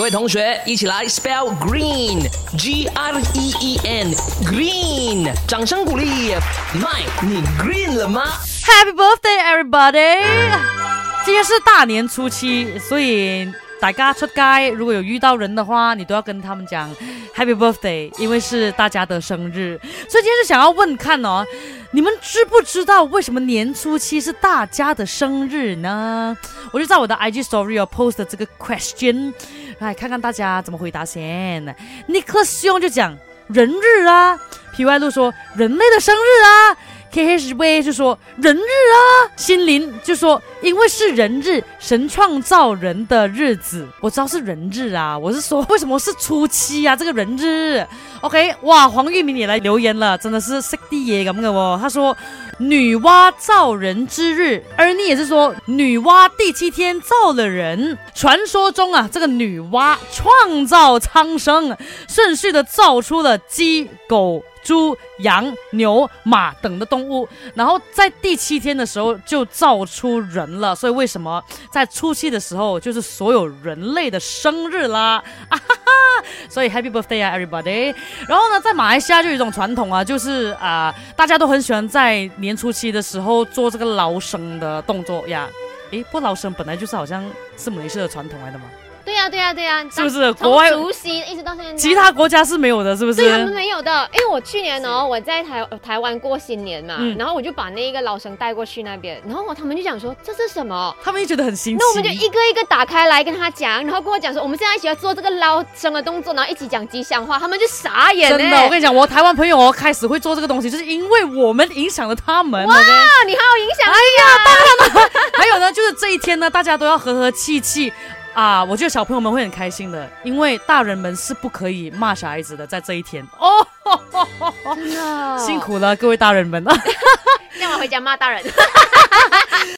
各位同学，一起来 spell green，G R E E N，green，掌声鼓励 my，你 green 了吗？Happy birthday, everybody！今天是大年初七，所以大家出街如果有遇到人的话，你都要跟他们讲 Happy birthday，因为是大家的生日。所以今天是想要问看哦，你们知不知道为什么年初七是大家的生日呢？我就在我的 IG story 有 post 的这个 question，来看看大家怎么回答先。Nicholas 兄就讲人日啊皮外露说人类的生日啊。K H V 就说人日啊，心灵就说因为是人日，神创造人的日子，我知道是人日啊，我是说 为什么是初七啊？这个人日，OK，哇，黄玉明也来留言了，真的是识啲嘢咁嘅哦。他说女娲造人之日，而你也是说女娲第七天造了人。传说中啊，这个女娲创造苍生，顺序的造出了鸡、狗。猪、羊、牛、马等的动物，然后在第七天的时候就造出人了。所以为什么在初七的时候就是所有人类的生日啦？啊哈哈！所以 Happy Birthday 啊，everybody！然后呢，在马来西亚就有一种传统啊，就是啊、大家都很喜欢在年初七的时候做这个捞生的动作呀。诶，不过捞生本来就是好像是马来西亚的传统来的嘛，对呀、对呀、对呀、是不是？从国外除夕一直到现在，其他国家是没有的，是不是对他们？没有的。因为我去年哦，我在台台湾过新年嘛，嗯然后我就把那个老生带过去那边，然后他们就讲说这是什么？他们就觉得很新奇。那我们就一个一个打开来跟他讲，然后跟我讲说我们现在一起要做这个捞生的动作，然后一起讲吉祥话，他们就傻眼真的，欸我跟你讲，我台湾朋友哦开始会做这个东西，就是因为我们影响了他们。啊，你好有影响力啊！还有呢，就是这一天呢，大家都要和和气气啊。我觉得小朋友们会很开心的，因为大人们是不可以骂小孩子的，在这一天哦，真的辛，苦了各位大人们了。让我回家骂大人。